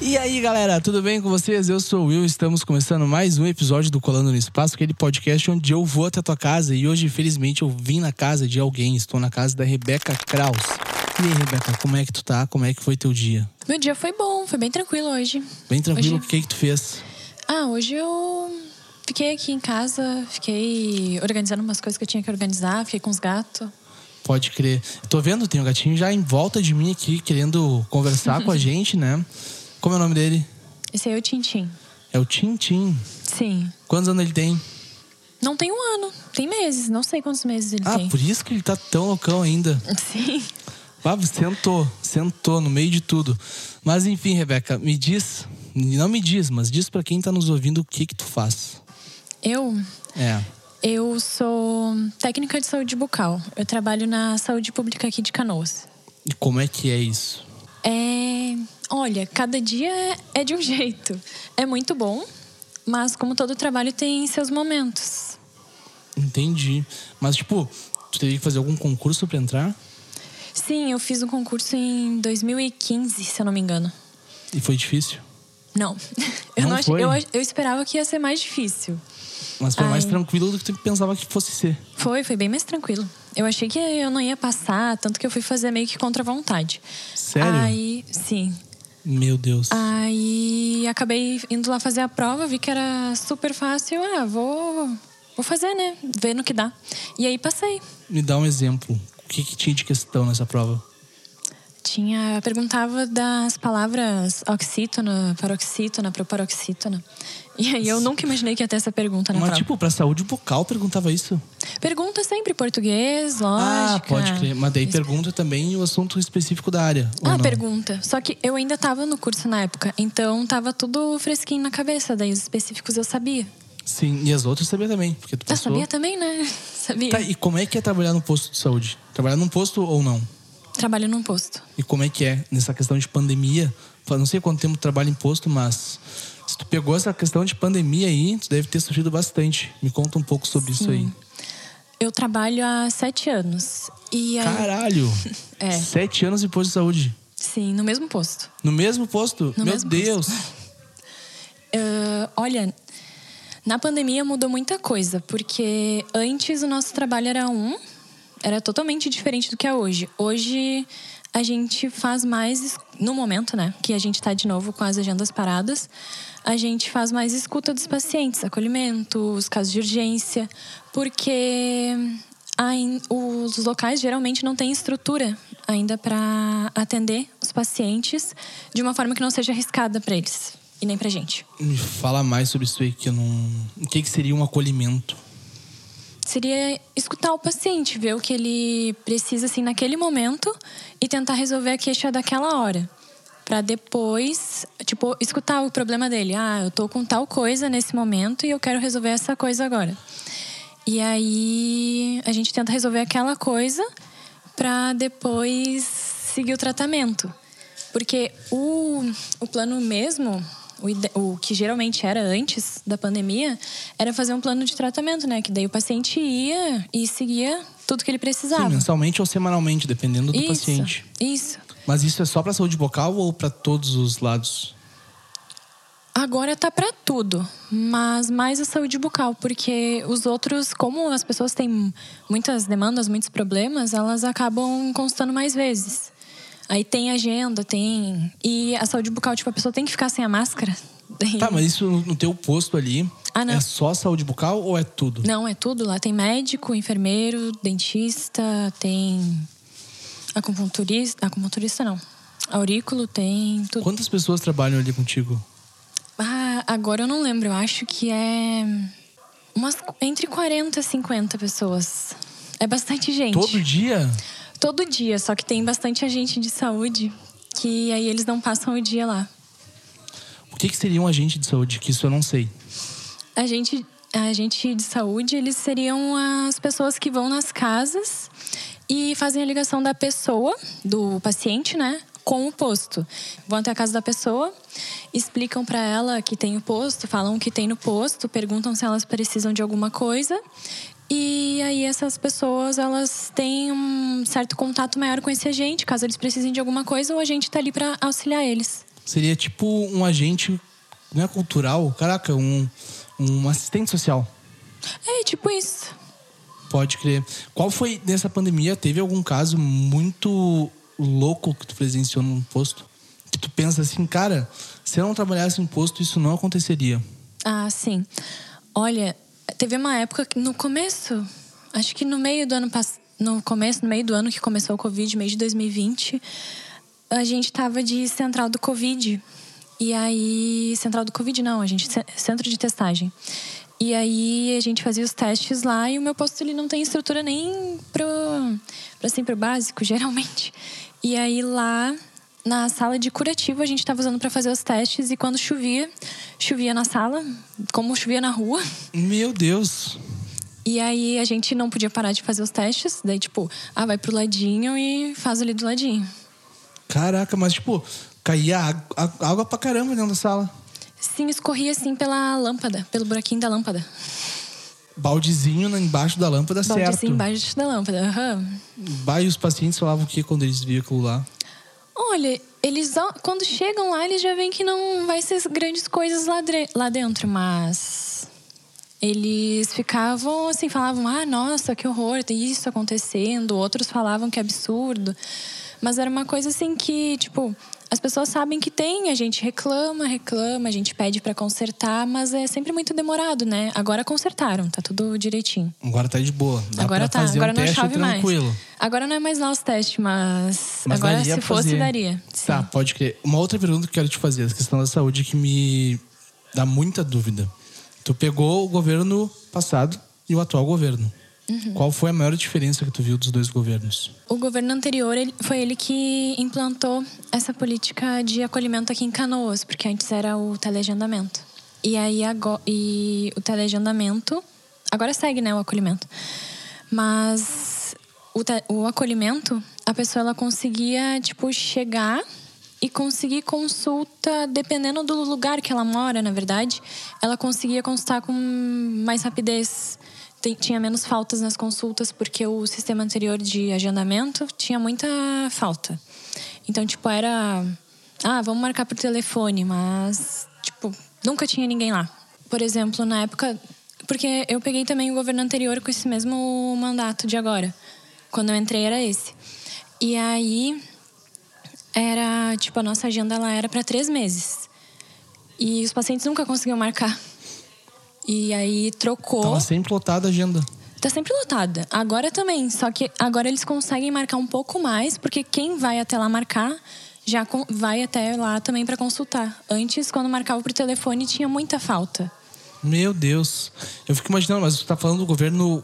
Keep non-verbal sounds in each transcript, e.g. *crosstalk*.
E aí, galera, tudo bem com vocês? Eu sou o Will, estamos começando mais um episódio do Colando no Espaço, aquele podcast onde eu vou até a tua casa e hoje, infelizmente, eu vim na casa de alguém, estou na casa da Rebeca Kraus. E aí, Rebeca, como é que tu tá? Como é que foi teu dia? Meu dia foi bom, foi bem tranquilo hoje. Bem tranquilo? Hoje- O que é que tu fez? Ah, hoje eu fiquei aqui em casa, fiquei organizando umas coisas que eu tinha que organizar, fiquei com os gatos. Pode crer. Tô vendo, tem um gatinho já em volta de mim aqui, querendo conversar com a *laughs* gente, né? Como é o nome dele? Esse aí é o Tintim. É o Tintim. Sim. Quantos anos ele tem? Não tem um ano, tem meses, não sei quantos meses ele Ah, tem. por isso que ele tá tão loucão ainda. *laughs* Sim. Ah, sentou, sentou no meio de tudo. Mas enfim, Rebeca, me diz, não me diz, mas diz pra quem tá nos ouvindo o que que tu faz. Eu, É. eu sou técnica de saúde bucal. Eu trabalho na saúde pública aqui de Canoas. E como é que é isso? É, olha, cada dia é- de um jeito. É muito bom, mas como todo trabalho tem seus momentos. Entendi. Mas tipo, tu teria que fazer algum concurso pra entrar? Sim, eu fiz um concurso em 2015, se eu não me engano. E foi difícil? Não. *laughs* Eu, Não não ach- foi? eu, eu esperava que ia ser mais difícil. Mas foi mais Ai. tranquilo do que tu pensava que fosse ser. Foi, foi bem mais tranquilo. Eu achei que eu não ia passar, tanto que eu fui fazer meio que contra a vontade. Sério? Aí, sim. Meu Deus. Aí acabei indo lá fazer a prova, vi que era super fácil. Ah, vou, vou fazer, né? Ver no que dá. E aí passei. Me dá um exemplo. O que, que tinha de questão nessa prova? Tinha, perguntava das palavras oxítona, paroxítona, proparoxítona. E aí eu nunca imaginei que ia ter essa pergunta na Mas, prova. tipo, pra saúde bucal perguntava isso. Pergunta sempre português, lógica. Ah, pode crer. Mas daí pergunta também o assunto específico da área. Ah, pergunta. Só que eu ainda tava no curso na época, então tava tudo fresquinho na cabeça. Daí os específicos eu sabia. Sim, e as outras sabia também, porque tu Eu passou. sabia também, né? *laughs* Sabia. Tá, e como é que é trabalhar no posto de saúde? Trabalhar num posto ou não? Trabalho num posto. E como é que é nessa questão de pandemia? Não sei quanto tempo trabalha em posto, mas se tu pegou essa questão de pandemia aí, tu deve ter sofrido bastante. Me conta um pouco sobre isso aí. Eu trabalho há sete anos. E aí, Caralho! *laughs* É. Sete anos em posto de saúde. sim, no mesmo posto. No mesmo posto? No Meu mesmo Deus! Ah, *laughs* olha, na pandemia mudou muita coisa, porque antes o nosso trabalho era um, era totalmente diferente do que é hoje. Hoje a gente faz mais, no momento, né, que a gente tá de novo com as agendas paradas, a gente faz mais escuta dos pacientes, acolhimento, os casos de urgência, porque os locais geralmente não têm estrutura ainda para atender os pacientes de uma forma que não seja arriscada para eles e nem pra gente. Me fala mais sobre isso aí, que eu não. O que, que seria um acolhimento? Seria escutar o paciente, ver o que ele precisa assim naquele momento e tentar resolver a queixa daquela hora. Pra depois, tipo, escutar o problema dele. Ah, eu tô com tal coisa nesse momento e eu quero resolver essa coisa agora. E aí a gente tenta resolver aquela coisa pra depois seguir o tratamento. Porque o, o plano mesmo, o, o que geralmente era antes da pandemia, era fazer um plano de tratamento, né? Que daí o paciente ia e seguia tudo que ele Sim, precisava. mensalmente ou semanalmente, dependendo do isso, paciente. isso. Mas isso é só pra saúde bucal ou pra todos os lados? Agora tá pra tudo, mas mais a saúde bucal, porque os outros, como as pessoas têm muitas demandas, muitos problemas, elas acabam constando mais vezes. Aí tem agenda, tem. E a saúde bucal, tipo, a pessoa tem que ficar sem a máscara. Tá, mas isso no no teu posto ali Ah, não. é só saúde bucal ou é tudo? Não, é tudo lá. Tem médico, enfermeiro, dentista, tem acupunturista. Acupunturista não. Aurículo tem tudo. Quantas pessoas trabalham ali contigo? Ah, agora eu não lembro. Eu acho que é umas entre 40 e 50 pessoas. É bastante gente. Todo dia? Todo dia, só que tem bastante agente de saúde que aí eles não passam o dia lá. O que, que seria um agente de saúde? Que isso eu não sei. A gente, a gente de saúde, eles seriam as pessoas que vão nas casas e fazem a ligação da pessoa, do paciente, né? Com o posto. Vão até a casa da pessoa, explicam para ela que tem o posto, falam o que tem no posto, perguntam se elas precisam de alguma coisa. E aí essas pessoas, elas têm um certo contato maior com esse agente, caso eles precisem de alguma coisa, o agente tá ali para auxiliar eles. Seria tipo um agente, não é cultural, caraca, um, um assistente social. É, tipo isso. Pode crer. Qual foi nessa pandemia? Teve algum caso muito louco que tu presenciou num posto? Que tu pensa assim, cara, se eu não trabalhasse em posto, isso não aconteceria. Ah, sim. Olha, teve uma época que no começo, acho que no meio do ano passado, no começo, no meio do ano que começou o Covid, mês de 2020, a gente tava de central do Covid. E aí, central do Covid não, a gente centro de testagem. E aí a gente fazia os testes lá e o meu posto ele não tem estrutura nem pro, assim, pro básico, *laughs* geralmente. E aí lá na sala de curativo a gente estava usando para fazer os testes e quando chovia, chovia na sala, como chovia na rua. Meu Deus. E aí a gente não podia parar de fazer os testes, daí tipo, ah, vai pro ladinho e faz ali do ladinho. Caraca, mas tipo, caía água, água pra caramba dentro da sala. Sim, escorria assim pela lâmpada, pelo buraquinho da lâmpada. Baldezinho embaixo da lâmpada, Baldezinho certo. embaixo da lâmpada, aham. Uhum. E os pacientes falavam o que quando eles viam aquilo lá? Olha, eles quando chegam lá, eles já veem que não vai ser grandes coisas lá, lá dentro, mas eles ficavam assim, falavam: "Ah, nossa, que horror, tem isso acontecendo". Outros falavam que é absurdo. Mas era uma coisa assim que, tipo, as pessoas sabem que tem, a gente reclama, reclama, a gente pede para consertar, mas é sempre muito demorado, né? Agora consertaram, tá tudo direitinho. Agora tá de boa. Dá agora tá, agora um não chove tranquilo. mais. Agora não é mais lá os testes, mas, mas agora se fosse fazer. daria. Tá, Sim. pode crer. Uma outra pergunta que eu quero te fazer, a questão da saúde que me dá muita dúvida. Tu pegou o governo passado e o atual governo. Uhum. Qual foi a maior diferença que tu viu dos dois governos? O governo anterior ele, foi ele que implantou essa política de acolhimento aqui em Canoas, porque antes era o teleagendamento. E aí agora, e o teleagendamento agora segue, né, o acolhimento. Mas o, te, o acolhimento, a pessoa ela conseguia tipo chegar e conseguir consulta dependendo do lugar que ela mora, na verdade, ela conseguia consultar com mais rapidez tinha menos faltas nas consultas porque o sistema anterior de agendamento tinha muita falta. Então, tipo, era. Ah, vamos marcar por telefone, mas, tipo, nunca tinha ninguém lá. Por exemplo, na época. Porque eu peguei também o governo anterior com esse mesmo mandato de agora. Quando eu entrei era esse. E aí. Era. Tipo, a nossa agenda ela era para três meses. E os pacientes nunca conseguiam marcar. E aí trocou. Tava sempre lotada a agenda. Tá sempre lotada. Agora também. Só que agora eles conseguem marcar um pouco mais, porque quem vai até lá marcar já vai até lá também para consultar. Antes, quando marcava por telefone, tinha muita falta. Meu Deus. Eu fico imaginando, mas você tá falando do governo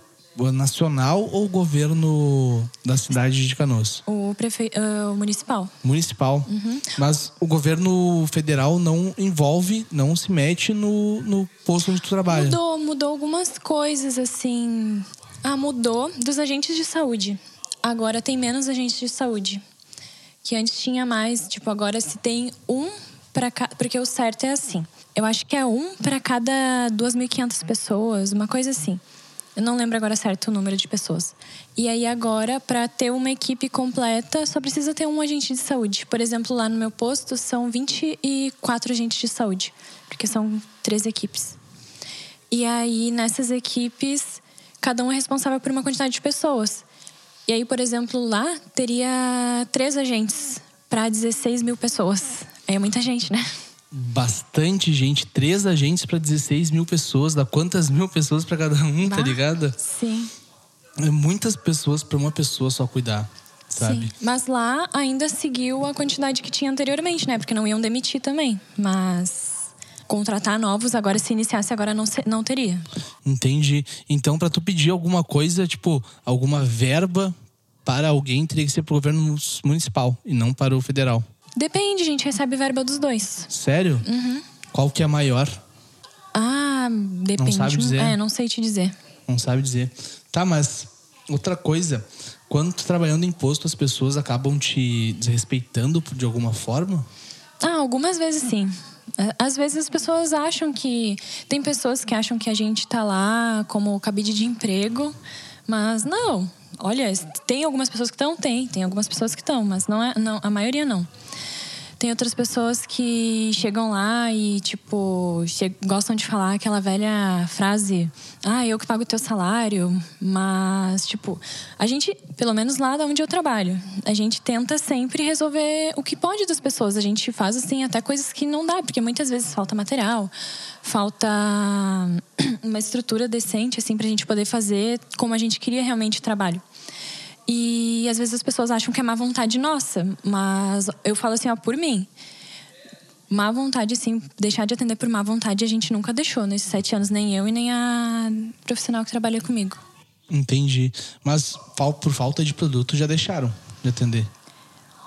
nacional ou o governo da cidade de Canoas? O, prefe... Uh, municipal. Municipal. Uhum. Mas o governo federal não envolve, não se mete no, no posto onde tu trabalha. Mudou, mudou algumas coisas, assim. Ah, mudou dos agentes de saúde. Agora tem menos agentes de saúde. Que antes tinha mais. Tipo, agora se tem um para cada. Porque o certo é assim. Eu acho que é um para cada 2.500 pessoas, uma coisa assim. Eu não lembro agora certo o número de pessoas. E aí agora, para ter uma equipe completa, só precisa ter um agente de saúde. Por exemplo, lá no meu posto são 24 agentes de saúde, porque são três equipes. E aí nessas equipes, cada um é responsável por uma quantidade de pessoas. E aí, por exemplo, lá teria três agentes para 16 mil pessoas. É muita gente, né? Bastante gente, três agentes para 16 mil pessoas, dá quantas mil pessoas para cada um, tá bah, tá ligado? Sim. É muitas pessoas para uma pessoa só cuidar, sabe? Sim. Mas lá ainda seguiu a quantidade que tinha anteriormente, né? Porque não iam demitir também. Mas contratar novos, agora se iniciasse agora não, não teria. Entendi. Então, para tu pedir alguma coisa, tipo, alguma verba para alguém, teria que ser pro governo municipal e não para o federal. Depende, a gente recebe verba dos dois. Sério? Uhum. Qual que é a maior? Ah, Depende. Não sabe dizer? É, não sei te dizer. Não sabe dizer. Tá, mas outra coisa, quando tu trabalhando em imposto, as pessoas acabam te desrespeitando de alguma forma? Ah, algumas vezes sim. Às vezes as pessoas acham que. Tem pessoas que acham que a gente tá lá como cabide de emprego, mas não. Olha, tem algumas pessoas que estão, tem. Tem algumas pessoas que estão, mas não é, não, a maioria não. Tem outras pessoas que chegam lá e, tipo, gostam de falar aquela velha frase: ah, eu que pago o teu salário. Mas, tipo, a gente, pelo menos lá onde eu trabalho, a gente tenta sempre resolver o que pode das pessoas. A gente faz, assim, até coisas que não dá, porque muitas vezes falta material, falta *clears throat* uma estrutura decente, assim, pra gente poder fazer como a gente queria realmente o trabalho. E às vezes as pessoas acham que é má vontade nossa, mas eu falo assim, ó, por mim. Má vontade, sim, deixar de atender por má vontade a gente nunca deixou nesses sete anos, nem eu e nem a profissional que trabalha comigo. Entendi. Mas por falta de produto já deixaram de atender?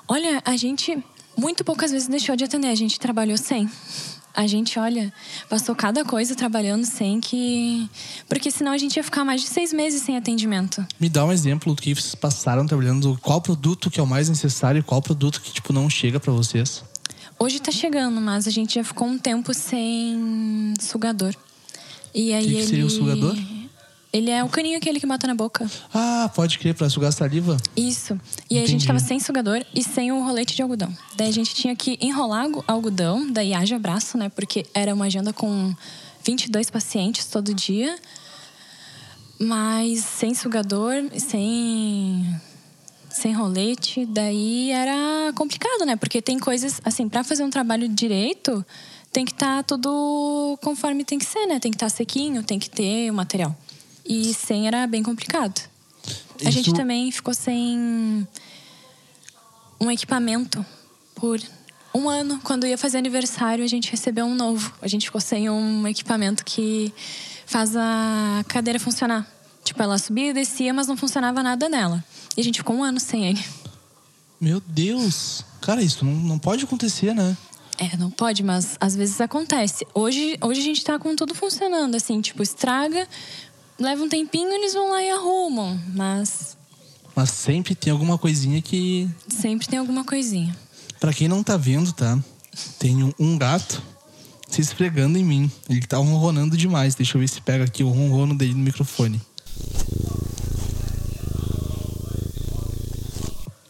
Olha, a gente muito poucas vezes deixou de atender, a gente trabalhou sem a gente, olha, passou cada coisa trabalhando sem que. Porque senão a gente ia ficar mais de seis meses sem atendimento. Me dá um exemplo do que vocês passaram trabalhando. Qual produto que é o mais necessário e qual produto que, tipo, não chega para vocês? Hoje tá chegando, mas a gente já ficou um tempo sem sugador. E aí que, que ele... seria o sugador? Ele é o caninho aquele que bota na boca. Ah, pode crer, pra sugar saliva? Isso. E aí a gente tava sem sugador e sem o rolete de algodão. Daí a gente tinha que enrolar algodão, daí haja braço, né? Porque era uma agenda com 22 pacientes todo dia. Mas sem sugador, sem sem rolete, daí era complicado, né? Porque tem coisas, assim, para fazer um trabalho direito, tem que estar tá tudo conforme tem que ser, né? Tem que estar tá sequinho, tem que ter o material. E sem era bem complicado. Isso... A gente também ficou sem um equipamento por um ano. Quando ia fazer aniversário, a gente recebeu um novo. A gente ficou sem um equipamento que faz a cadeira funcionar. Tipo, ela subia e descia, mas não funcionava nada nela. E a gente ficou um ano sem ele. Meu Deus! Cara, isso não, não pode acontecer, né? É, não pode, mas às vezes acontece. Hoje, hoje a gente tá com tudo funcionando, assim, tipo, estraga, leva um tempinho, eles vão lá e arrumam, mas. Mas sempre tem alguma coisinha que. Sempre tem alguma coisinha. Para quem não tá vendo, tá? Tem um gato se esfregando em mim. Ele tá ronronando demais. Deixa eu ver se pega aqui o ronrono dele no microfone.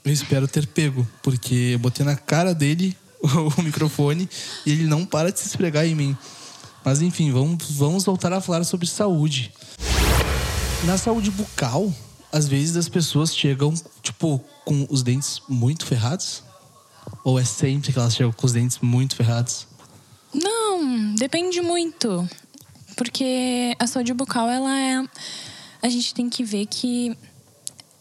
Eu espero ter pego, porque eu botei na cara dele *laughs* o microfone e ele não para de se esfregar em mim. Mas enfim, vamos, vamos voltar a falar sobre saúde. Na saúde bucal, às vezes as pessoas chegam, tipo, com os dentes muito ferrados? Ou é sempre que elas chegam com os dentes muito ferrados? Não, depende muito. Porque a saúde bucal, ela é. A gente tem que ver que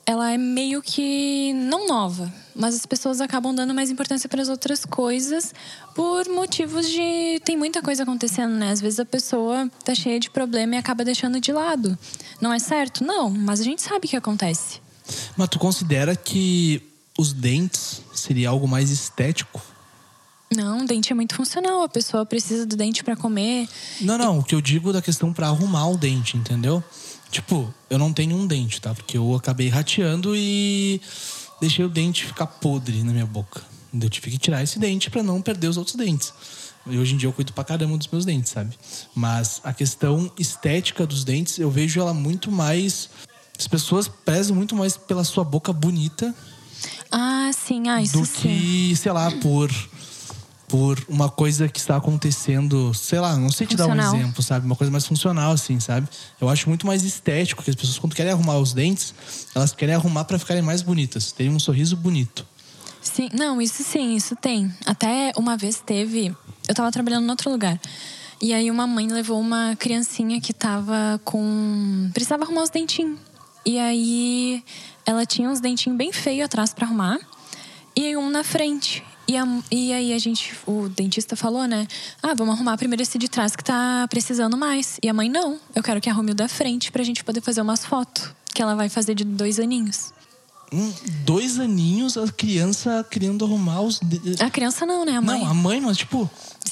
ela é meio que não nova, mas as pessoas acabam dando mais importância para as outras coisas por motivos de tem muita coisa acontecendo, né? Às vezes a pessoa tá cheia de problema e acaba deixando de lado. Não é certo? Não, mas a gente sabe que acontece. Mas tu considera que os dentes seria algo mais estético? Não, o dente é muito funcional. A pessoa precisa do dente para comer. Não, não. O que eu digo da questão para arrumar o dente, entendeu? Tipo, eu não tenho um dente, tá? Porque eu acabei rateando e deixei o dente ficar podre na minha boca. Eu tive que tirar esse dente para não perder os outros dentes. E hoje em dia eu cuido pra caramba dos meus dentes, sabe? Mas a questão estética dos dentes, eu vejo ela muito mais. As pessoas prezam muito mais pela sua boca bonita. Ah, sim, ah, isso Do sim. que, sei lá, por por uma coisa que está acontecendo, sei lá, não sei te dar um exemplo, sabe? Uma coisa mais funcional, assim, sabe? Eu acho muito mais estético que as pessoas, quando querem arrumar os dentes, elas querem arrumar para ficarem mais bonitas, terem um sorriso bonito. Sim, não, isso sim, isso tem. Até uma vez teve. Eu tava trabalhando em outro lugar. E aí uma mãe levou uma criancinha que tava com. precisava arrumar os dentinhos. E aí ela tinha uns dentinhos bem feios atrás para arrumar. E um na frente. E, a, e aí a gente, o dentista falou, né? Ah, vamos arrumar primeiro esse de trás que tá precisando mais. E a mãe, não, eu quero que arrume o da frente pra gente poder fazer umas fotos. Que ela vai fazer de dois aninhos. Um, dois aninhos, a criança querendo arrumar os. A criança não, né? A mãe. Não, a mãe, mas tipo.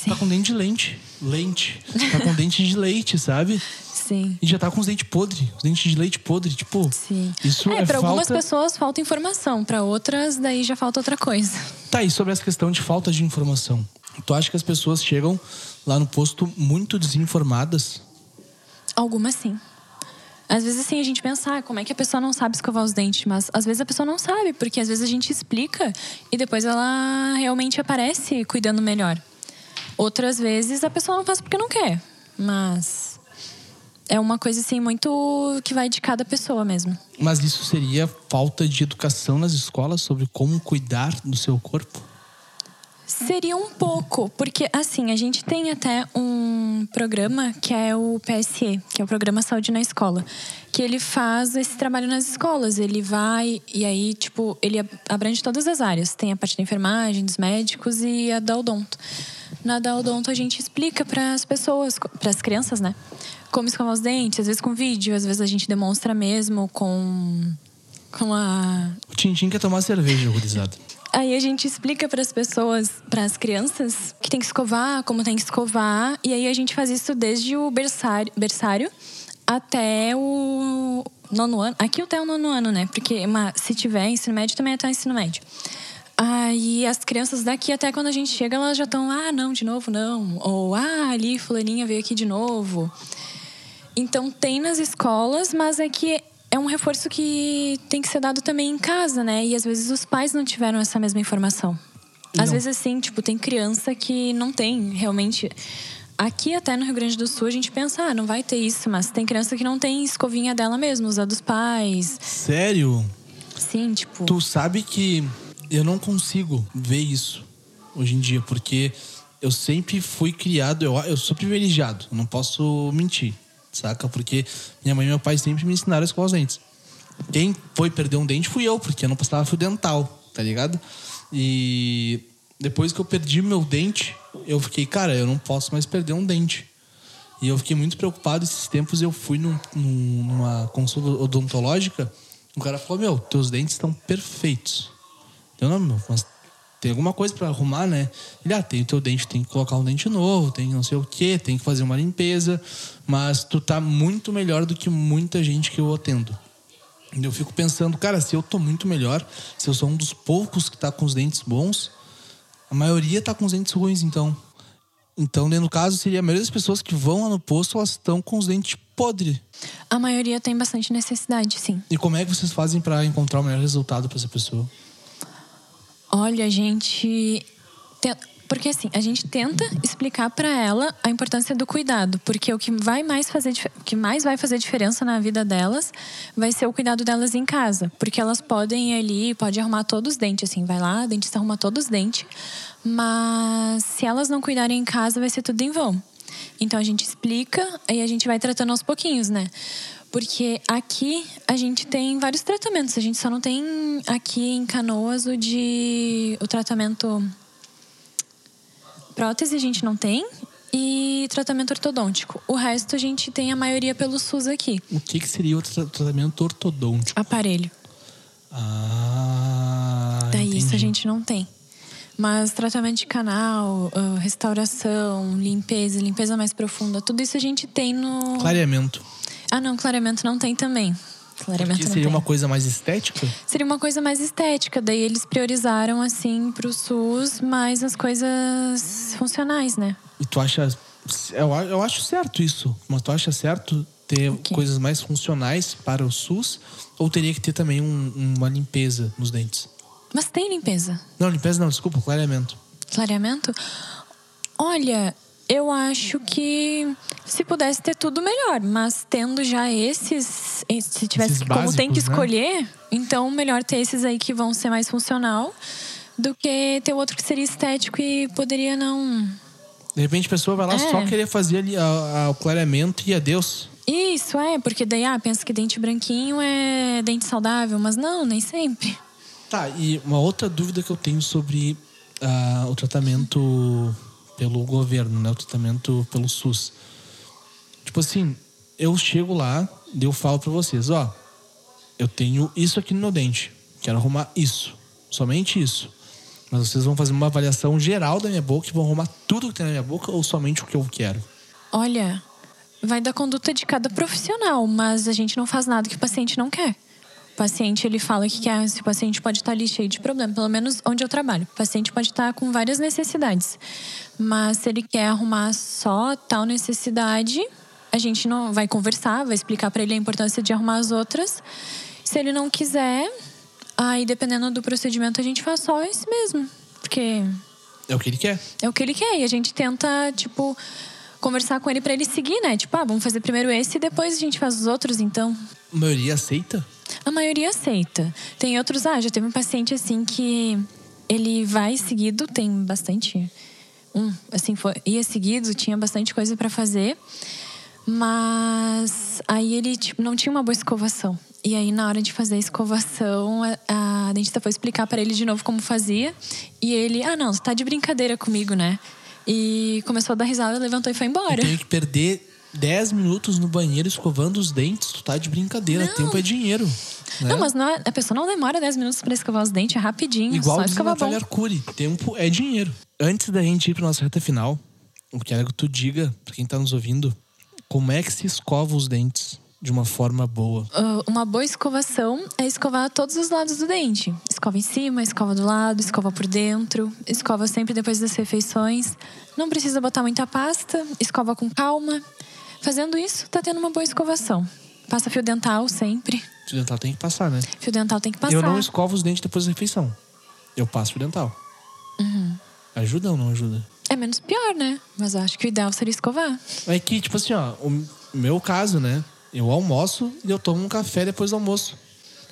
tá com dente de lente. Lente. Tá com dente de leite, sabe? *laughs* Sim. E já tá com os dentes podres. Os dentes de leite podre. Tipo, Sim. isso é, é, pra falta... algumas pessoas falta informação, pra outras daí já falta outra coisa. Tá, e sobre essa questão de falta de informação? Tu acha que as pessoas chegam lá no posto muito desinformadas? Algumas sim. Às vezes, assim, a gente pensa, ah, como é que a pessoa não sabe escovar os dentes? Mas às vezes a pessoa não sabe, porque às vezes a gente explica e depois ela realmente aparece cuidando melhor. Outras vezes a pessoa não faz porque não quer. Mas é uma coisa, assim, muito que vai de cada pessoa mesmo. Mas isso seria falta de educação nas escolas sobre como cuidar do seu corpo? Seria um pouco, porque assim, a gente tem até um programa que é o PSE, que é o Programa Saúde na Escola, que ele faz esse trabalho nas escolas. Ele vai e aí, tipo, ele abrange todas as áreas. Tem a parte da enfermagem, dos médicos e a da odonto. Na da odonto a gente explica para as pessoas, para as crianças, né? Como escovar os dentes, às vezes com vídeo, às vezes a gente demonstra mesmo com com a O Tintin quer tomar cerveja, gurizada. Aí a gente explica para as pessoas, para as crianças, que tem que escovar, como tem que escovar. E aí a gente faz isso desde o berçário, berçário até o nono ano. Aqui até o nono ano, né? Porque mas, se tiver ensino médio, também é até o ensino médio. Aí as crianças daqui, até quando a gente chega, elas já estão, ah, não, de novo não. Ou, ah, ali, fulaninha veio aqui de novo. Então tem nas escolas, mas é que é um reforço que tem que ser dado também em casa, né? E às vezes os pais não tiveram essa mesma informação. Às Não. vezes, assim, tipo, tem criança que não tem realmente. Aqui, até no Rio Grande do Sul, a gente pensa, ah, não vai ter isso, mas tem criança que não tem escovinha dela mesmo, usa dos pais. Sério? Sim, tipo. Tu sabe que eu não consigo ver isso hoje em dia, porque eu sempre fui criado, eu, eu sou privilegiado, não posso mentir, saca? Porque minha mãe e meu pai sempre me ensinaram a escovar os dentes. Quem foi perder um dente fui eu, porque eu não passava fio dental, tá ligado? E depois que eu perdi meu dente, eu fiquei, cara, eu não posso mais perder um dente. E eu fiquei muito preocupado esses tempos. Eu fui num- num- numa consulta odontológica. O cara falou: Meu, teus dentes estão perfeitos. Eu não, meu, mas tem alguma coisa pra arrumar, né? Ele, ah, tem o teu dente, tem que colocar um dente novo, tem não sei o quê, tem que fazer uma limpeza. Mas tu tá muito melhor do que muita gente que eu atendo. E eu fico pensando, cara, se eu tô muito melhor, se eu sou um dos poucos que tá com os dentes bons, a maioria tá com os dentes ruins, então. Então, né, no caso, seria a maioria das pessoas que vão lá no posto, elas estão com os dentes podres. A maioria tem bastante necessidade, sim. E como é que vocês fazem pra encontrar o melhor resultado pra essa pessoa? Olha, a gente. te- Porque assim, a gente tenta explicar pra ela a importância do cuidado, porque o que vai mais fazer que mais vai fazer diferença na vida delas vai ser o cuidado delas em casa, porque elas podem ir ali, pode arrumar todos os dentes assim, vai lá, dentista arruma todos os dentes, mas se elas não cuidarem em casa vai ser tudo em vão. Então a gente explica e a gente vai tratando aos pouquinhos, né? Porque aqui a gente tem vários tratamentos. A gente só não tem aqui em Canoas o de o tratamento prótese a gente não tem e tratamento ortodôntico. O resto a gente tem a maioria pelo SUS aqui. O que, que seria o tra- tratamento ortodôntico? Aparelho. Ah. Daí isso a entendi. gente não tem. Mas tratamento de canal, ah, restauração, limpeza, limpeza mais profunda, tudo isso a gente tem no. Clareamento. Ah, não, clareamento não tem também. Clareamento Que não seria uma coisa mais estética? Seria uma coisa mais estética. Daí eles priorizaram, assim, pro SUS mais as coisas funcionais, né? E tu acha. Eu, eu acho certo isso, mas tu acha certo ter O quê? coisas mais funcionais para o SUS? Ou teria que ter também um- uma limpeza nos dentes? Mas tem limpeza. Não, limpeza não, desculpa, clareamento. Clareamento? Olha, eu acho que se pudesse ter tudo melhor, mas tendo já esses, se tivesse Esses que- como tem que básicos, né? escolher, então melhor ter esses aí que vão ser mais funcional do que ter outro que seria estético e poderia não. De repente a pessoa vai lá É. só querer fazer ali a- a- o clareamento e adeus. Isso é, porque daí ah, pensa que dente branquinho é dente saudável, mas não, nem sempre. Tá, e uma outra dúvida que eu tenho sobre ah, o tratamento pelo governo, né? O tratamento pelo SUS. Tipo assim, eu chego lá e eu falo pra vocês, ó, eu tenho isso aqui no meu dente, quero arrumar isso, somente isso. Mas vocês vão fazer uma avaliação geral da minha boca e vão arrumar tudo que tem na minha boca ou somente o que eu quero? Olha, vai da conduta de cada profissional, mas a gente não faz nada que o paciente não quer. O paciente ele fala que quer, se o paciente pode estar ali cheio de problema, pelo menos onde eu trabalho. O paciente pode estar com várias necessidades, mas se ele quer arrumar só tal necessidade, a gente não vai conversar, vai explicar para ele a importância de arrumar as outras. Se ele não quiser, aí dependendo do procedimento a gente faz só esse mesmo, porque é o que ele quer. É o que ele quer e a gente tenta tipo conversar com ele para ele seguir, né? Tipo, ah, vamos fazer primeiro esse e depois a gente faz os outros, então. A maioria aceita? A maioria aceita. Tem outros, ah, já teve um paciente assim que ele vai seguido, tem bastante. Um, assim, foi, ia seguido, tinha bastante coisa para fazer. Mas aí ele tipo, não tinha uma boa escovação. E aí, na hora de fazer a escovação, a, a dentista foi explicar para ele de novo como fazia. E ele, ah, não, você tá de brincadeira comigo, né? E começou a dar risada, levantou e foi embora. Eu tenho que perder 10 minutos no banheiro escovando os dentes, tu tá de brincadeira. Não. Tempo é dinheiro. Né? Não, mas não é, a pessoa não demora 10 minutos para escovar os dentes, é rapidinho. Igual só diz Natália Arcuri, tempo é dinheiro. Antes da gente ir pra nossa reta final, eu quero que tu diga, pra quem tá nos ouvindo, como é que se escova os dentes de uma forma boa? Uh, uma boa escovação é escovar todos os lados do dente. Escova em cima, escova do lado, escova por dentro. Escova sempre depois das refeições. Não precisa botar muita pasta, escova com calma. Fazendo isso, tá tendo uma boa escovação. Passa fio dental sempre. Fio dental tem que passar, né? Fio dental tem que passar. Eu não escovo os dentes depois da refeição. Eu passo fio dental. Uhum. Ajuda ou não ajuda? É menos pior, né? Mas eu acho que o ideal seria escovar. É que, tipo assim, ó, o meu caso, né? Eu almoço e eu tomo um café depois do almoço.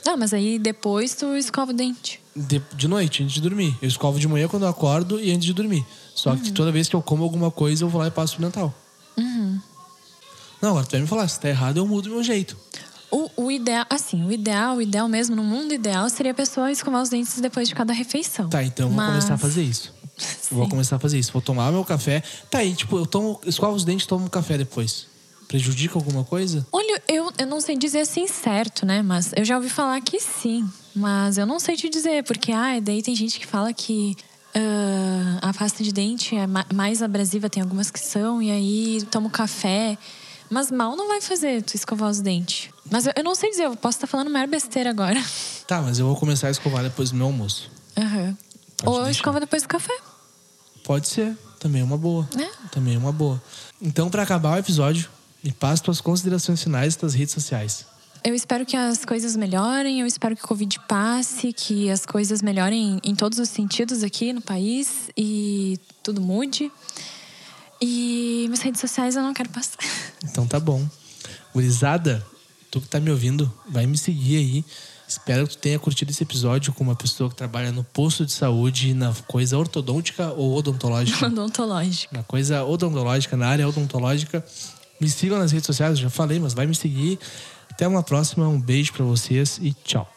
Não, mas aí depois tu escova o dente. De, de noite, antes de dormir. Eu escovo de manhã quando eu acordo e antes de dormir. Só uhum. que toda vez que eu como alguma coisa, eu vou lá e passo fio dental. Uhum. Não, agora tu vai me falar, se tá errado, eu mudo o meu jeito. O, o ideal, assim, o ideal, o ideal mesmo, no mundo ideal, seria a pessoa escovar os dentes depois de cada refeição. Tá, então eu vou começar a fazer isso. Eu vou começar a fazer isso. Vou tomar meu café. Tá aí, tipo, eu tomo, escovo os dentes e tomo um café depois. Prejudica alguma coisa? Olha, eu, eu não sei dizer assim certo, né? Mas eu já ouvi falar que sim. Mas eu não sei te dizer, porque ah, daí tem gente que fala que uh, a pasta de dente é mais abrasiva, tem algumas que são, e aí toma café. Mas mal não vai fazer tu escovar os dentes. Mas eu, eu não sei dizer, eu posso estar falando maior besteira agora. *laughs* Tá, mas eu vou começar a escovar depois do meu almoço. Uhum. Ou deixar. escova depois do café. Pode ser, também é uma boa. É? Também é uma boa. Então, para acabar o episódio, me passa tuas considerações finais das redes sociais. Eu espero que as coisas melhorem, eu espero que o Covid passe, que as coisas melhorem em todos os sentidos aqui no país e tudo mude. E minhas redes sociais eu não quero passar. *laughs* Então tá bom. Gurizada, tu que tá me ouvindo, vai me seguir aí. Espero que tu tenha curtido esse episódio com uma pessoa que trabalha no posto de saúde, na coisa ortodôntica ou odontológica. *laughs* odontológica. Na coisa odontológica, na área odontológica. Me sigam nas redes sociais, já falei, mas vai me seguir. Até uma próxima, um beijo para vocês e tchau.